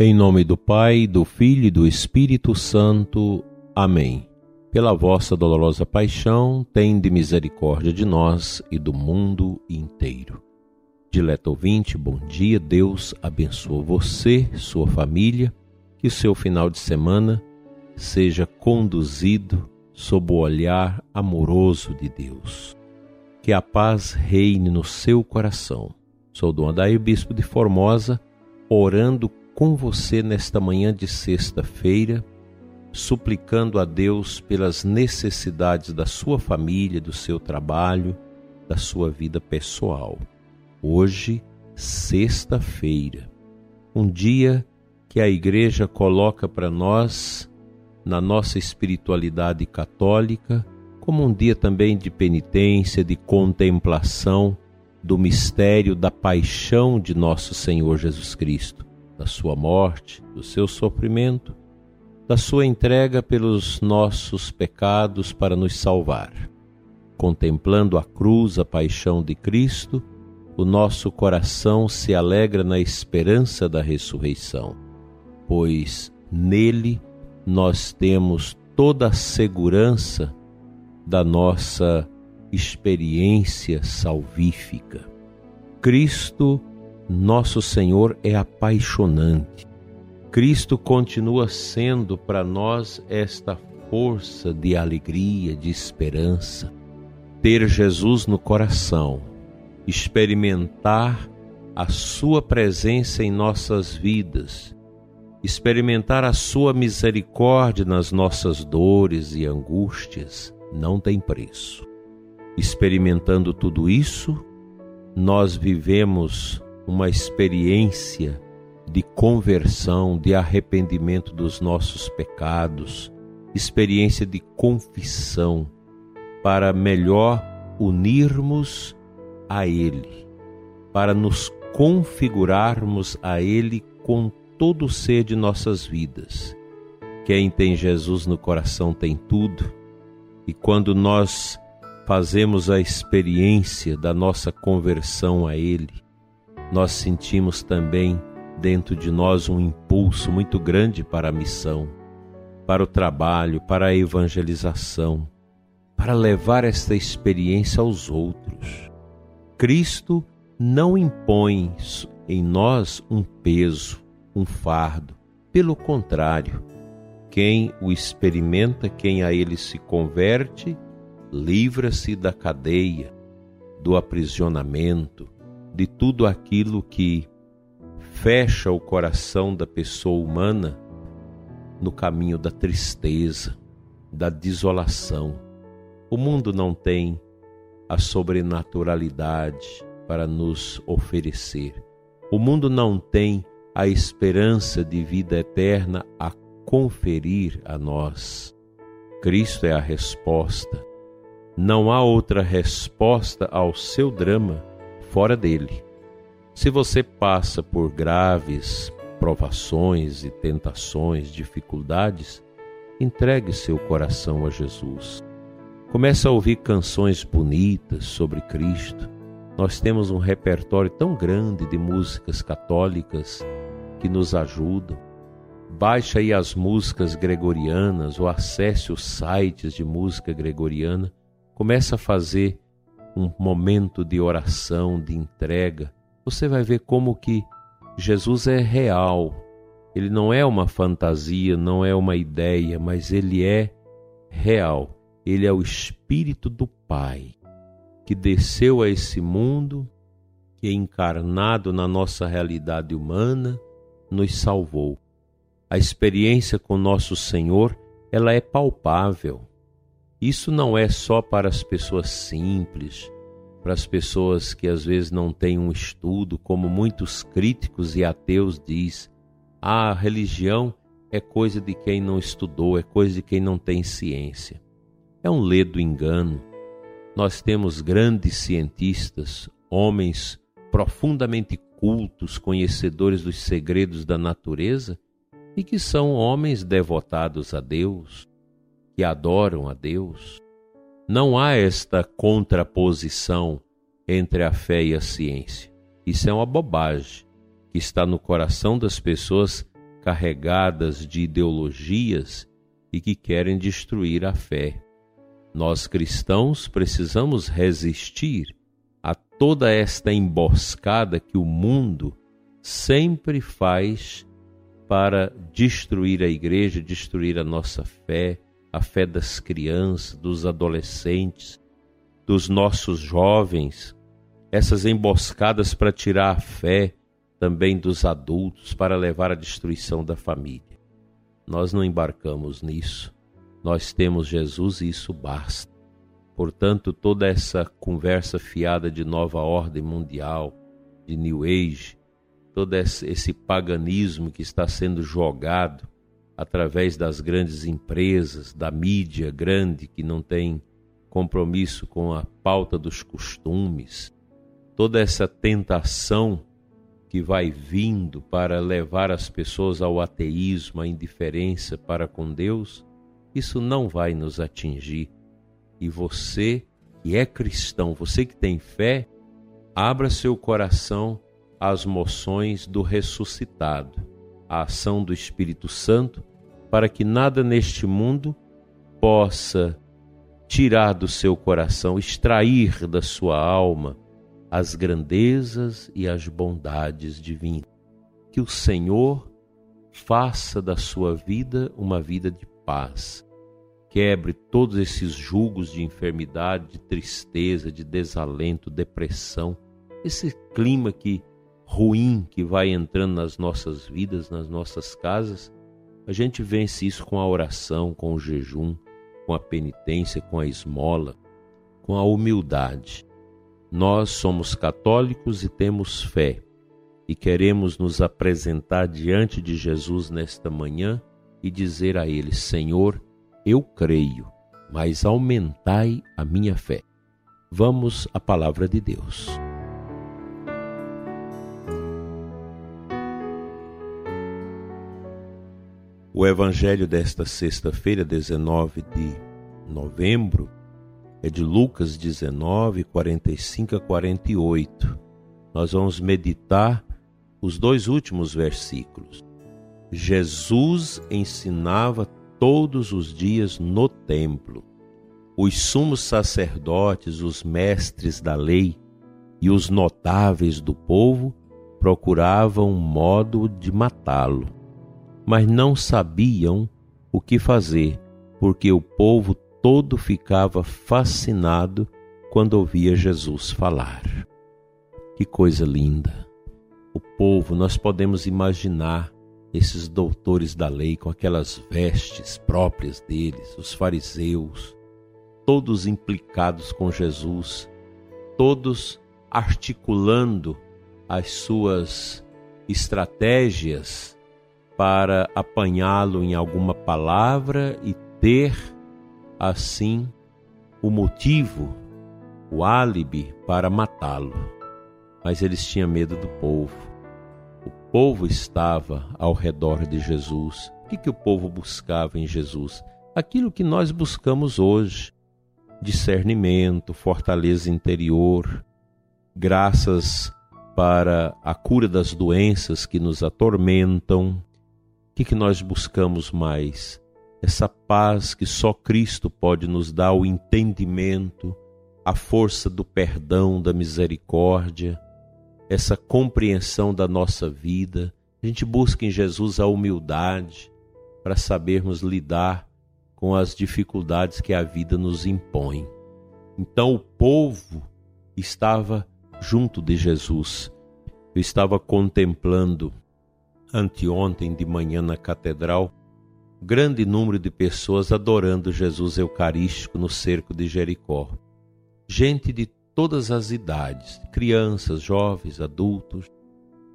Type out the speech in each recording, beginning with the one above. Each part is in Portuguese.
Em nome do Pai, do Filho e do Espírito Santo. Amém. Pela vossa dolorosa paixão, tende misericórdia de nós e do mundo inteiro. Dileto ouvinte, bom dia. Deus abençoe você, sua família, que seu final de semana seja conduzido sob o olhar amoroso de Deus. Que a paz reine no seu coração. Sou Dom Adair, Bispo de Formosa, orando com você nesta manhã de sexta-feira, suplicando a Deus pelas necessidades da sua família, do seu trabalho, da sua vida pessoal. Hoje, sexta-feira, um dia que a Igreja coloca para nós, na nossa espiritualidade católica, como um dia também de penitência, de contemplação do mistério da paixão de nosso Senhor Jesus Cristo da sua morte, do seu sofrimento, da sua entrega pelos nossos pecados para nos salvar. Contemplando a cruz, a paixão de Cristo, o nosso coração se alegra na esperança da ressurreição, pois nele nós temos toda a segurança da nossa experiência salvífica. Cristo nosso Senhor é apaixonante. Cristo continua sendo para nós esta força de alegria, de esperança. Ter Jesus no coração, experimentar a Sua presença em nossas vidas, experimentar a Sua misericórdia nas nossas dores e angústias, não tem preço. Experimentando tudo isso, nós vivemos uma experiência de conversão, de arrependimento dos nossos pecados, experiência de confissão, para melhor unirmos a Ele, para nos configurarmos a Ele com todo o ser de nossas vidas. Quem tem Jesus no coração tem tudo, e quando nós fazemos a experiência da nossa conversão a Ele, nós sentimos também dentro de nós um impulso muito grande para a missão, para o trabalho, para a evangelização, para levar esta experiência aos outros. Cristo não impõe em nós um peso, um fardo. Pelo contrário, quem o experimenta, quem a ele se converte, livra-se da cadeia, do aprisionamento, de tudo aquilo que fecha o coração da pessoa humana no caminho da tristeza, da desolação. O mundo não tem a sobrenaturalidade para nos oferecer. O mundo não tem a esperança de vida eterna a conferir a nós. Cristo é a resposta. Não há outra resposta ao seu drama fora dele. Se você passa por graves provações e tentações, dificuldades, entregue seu coração a Jesus. Comece a ouvir canções bonitas sobre Cristo. Nós temos um repertório tão grande de músicas católicas que nos ajudam. Baixe aí as músicas gregorianas ou acesse os sites de música gregoriana. Comece a fazer um momento de oração, de entrega, você vai ver como que Jesus é real. Ele não é uma fantasia, não é uma ideia, mas ele é real. Ele é o Espírito do Pai que desceu a esse mundo, que é encarnado na nossa realidade humana, nos salvou. A experiência com nosso Senhor, ela é palpável. Isso não é só para as pessoas simples, para as pessoas que às vezes não têm um estudo, como muitos críticos e ateus diz, a religião é coisa de quem não estudou, é coisa de quem não tem ciência. É um ledo engano. Nós temos grandes cientistas, homens profundamente cultos, conhecedores dos segredos da natureza e que são homens devotados a Deus, que adoram a Deus. Não há esta contraposição entre a fé e a ciência. Isso é uma bobagem que está no coração das pessoas carregadas de ideologias e que querem destruir a fé. Nós cristãos precisamos resistir a toda esta emboscada que o mundo sempre faz para destruir a igreja, destruir a nossa fé, a fé das crianças, dos adolescentes, dos nossos jovens, essas emboscadas para tirar a fé também dos adultos, para levar à destruição da família. Nós não embarcamos nisso. Nós temos Jesus e isso basta. Portanto, toda essa conversa fiada de nova ordem mundial, de New Age, todo esse paganismo que está sendo jogado através das grandes empresas, da mídia grande que não tem compromisso com a pauta dos costumes, toda essa tentação que vai vindo para levar as pessoas ao ateísmo, à indiferença para com Deus, isso não vai nos atingir. E você que é cristão, você que tem fé, abra seu coração às moções do ressuscitado, à ação do Espírito Santo para que nada neste mundo possa tirar do seu coração, extrair da sua alma as grandezas e as bondades divinas. Que o Senhor faça da sua vida uma vida de paz. Quebre todos esses julgos de enfermidade, de tristeza, de desalento, depressão, esse clima que ruim que vai entrando nas nossas vidas, nas nossas casas a gente vence isso com a oração, com o jejum, com a penitência, com a esmola, com a humildade. Nós somos católicos e temos fé e queremos nos apresentar diante de Jesus nesta manhã e dizer a Ele: Senhor, eu creio, mas aumentai a minha fé. Vamos à palavra de Deus. O evangelho desta sexta-feira, 19 de novembro, é de Lucas 19, 45 a 48. Nós vamos meditar os dois últimos versículos. Jesus ensinava todos os dias no templo. Os sumos sacerdotes, os mestres da lei e os notáveis do povo procuravam um modo de matá-lo mas não sabiam o que fazer, porque o povo todo ficava fascinado quando ouvia Jesus falar. Que coisa linda! O povo, nós podemos imaginar esses doutores da lei com aquelas vestes próprias deles, os fariseus, todos implicados com Jesus, todos articulando as suas estratégias para apanhá-lo em alguma palavra e ter, assim, o motivo, o álibi para matá-lo. Mas eles tinham medo do povo. O povo estava ao redor de Jesus. O que, que o povo buscava em Jesus? Aquilo que nós buscamos hoje: discernimento, fortaleza interior, graças para a cura das doenças que nos atormentam, que, que nós buscamos mais? Essa paz que só Cristo pode nos dar, o entendimento, a força do perdão, da misericórdia, essa compreensão da nossa vida. A gente busca em Jesus a humildade para sabermos lidar com as dificuldades que a vida nos impõe. Então o povo estava junto de Jesus. Eu estava contemplando anteontem de manhã na catedral, grande número de pessoas adorando Jesus Eucarístico no cerco de Jericó. Gente de todas as idades, crianças, jovens, adultos,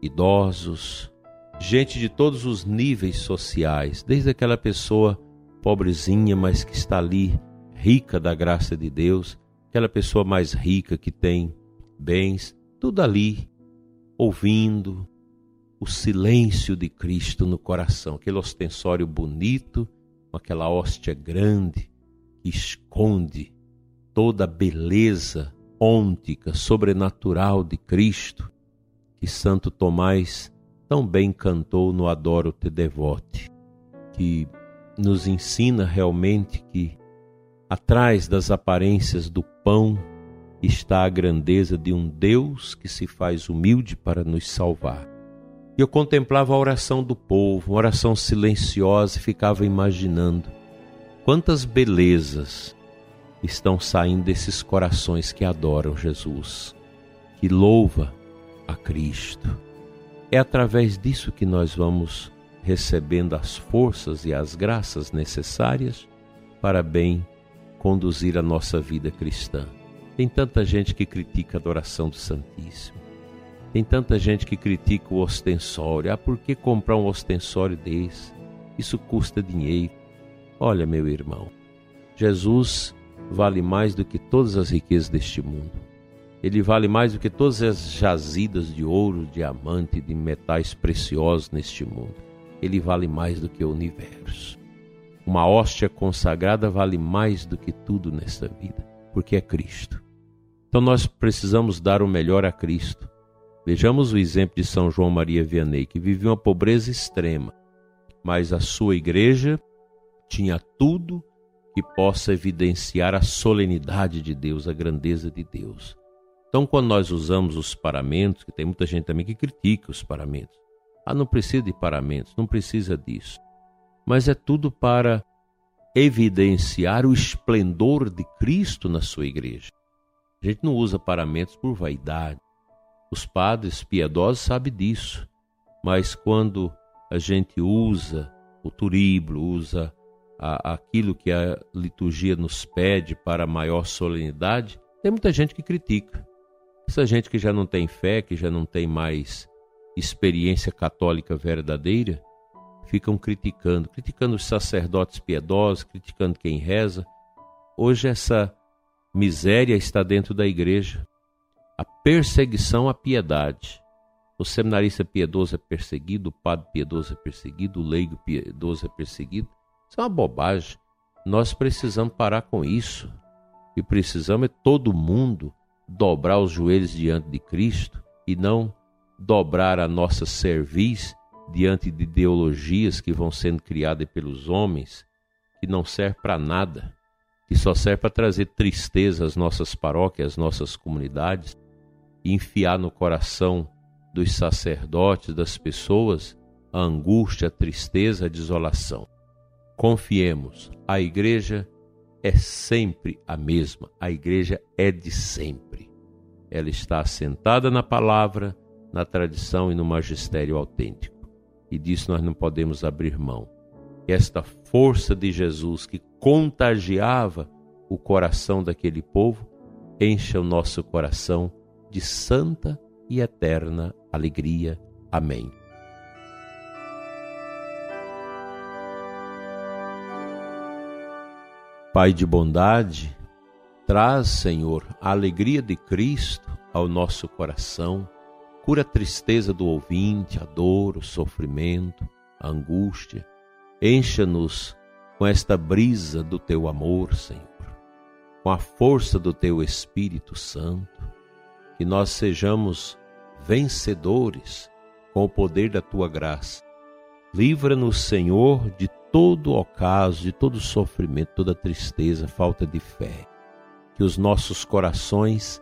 idosos, gente de todos os níveis sociais, desde aquela pessoa pobrezinha, mas que está ali, rica da graça de Deus, aquela pessoa mais rica que tem bens, tudo ali, ouvindo, o silêncio de Cristo no coração, aquele ostensório bonito, com aquela hóstia grande que esconde toda a beleza ôntica, sobrenatural de Cristo, que Santo Tomás tão bem cantou no Adoro Te Devote, que nos ensina realmente que atrás das aparências do pão está a grandeza de um Deus que se faz humilde para nos salvar. E eu contemplava a oração do povo, uma oração silenciosa, e ficava imaginando quantas belezas estão saindo desses corações que adoram Jesus, que louva a Cristo. É através disso que nós vamos recebendo as forças e as graças necessárias para bem conduzir a nossa vida cristã. Tem tanta gente que critica a adoração do Santíssimo. Tem tanta gente que critica o ostensório. Ah, por que comprar um ostensório desse? Isso custa dinheiro. Olha, meu irmão, Jesus vale mais do que todas as riquezas deste mundo. Ele vale mais do que todas as jazidas de ouro, diamante, de metais preciosos neste mundo. Ele vale mais do que o universo. Uma hóstia consagrada vale mais do que tudo nesta vida, porque é Cristo. Então nós precisamos dar o melhor a Cristo Vejamos o exemplo de São João Maria Vianney, que vivia uma pobreza extrema, mas a sua igreja tinha tudo que possa evidenciar a solenidade de Deus, a grandeza de Deus. Então, quando nós usamos os paramentos, que tem muita gente também que critica os paramentos. Ah, não precisa de paramentos, não precisa disso. Mas é tudo para evidenciar o esplendor de Cristo na sua igreja. A gente não usa paramentos por vaidade, os padres piedosos sabem disso, mas quando a gente usa o turíbulo, usa a, aquilo que a liturgia nos pede para maior solenidade, tem muita gente que critica. Essa gente que já não tem fé, que já não tem mais experiência católica verdadeira, ficam criticando, criticando os sacerdotes piedosos, criticando quem reza. Hoje essa miséria está dentro da igreja a perseguição à piedade. O seminarista piedoso é perseguido, o padre piedoso é perseguido, o leigo piedoso é perseguido. Isso é uma bobagem. Nós precisamos parar com isso. E precisamos é todo mundo dobrar os joelhos diante de Cristo e não dobrar a nossa cerviz diante de ideologias que vão sendo criadas pelos homens, que não servem para nada, que só servem para trazer tristeza às nossas paróquias, às nossas comunidades, enfiar no coração dos sacerdotes, das pessoas, a angústia, a tristeza, a desolação. Confiemos, a igreja é sempre a mesma, a igreja é de sempre. Ela está assentada na palavra, na tradição e no magistério autêntico. E disso nós não podemos abrir mão. esta força de Jesus que contagiava o coração daquele povo, encha o nosso coração de santa e eterna alegria. Amém. Pai de bondade, traz, Senhor, a alegria de Cristo ao nosso coração, cura a tristeza do ouvinte, a dor, o sofrimento, a angústia. Encha-nos com esta brisa do teu amor, Senhor, com a força do teu Espírito Santo que nós sejamos vencedores com o poder da tua graça. Livra-nos, Senhor, de todo ocaso, de todo sofrimento, toda tristeza, falta de fé. Que os nossos corações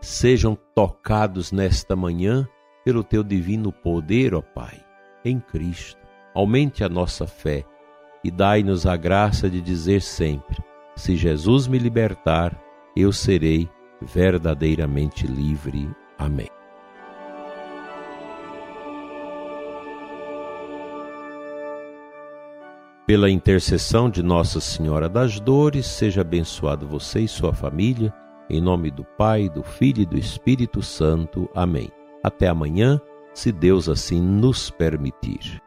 sejam tocados nesta manhã pelo teu divino poder, ó Pai, em Cristo. Aumente a nossa fé e dai-nos a graça de dizer sempre: se Jesus me libertar, eu serei verdadeiramente livre. Amém. Pela intercessão de Nossa Senhora das Dores, seja abençoado você e sua família, em nome do Pai, do Filho e do Espírito Santo. Amém. Até amanhã, se Deus assim nos permitir.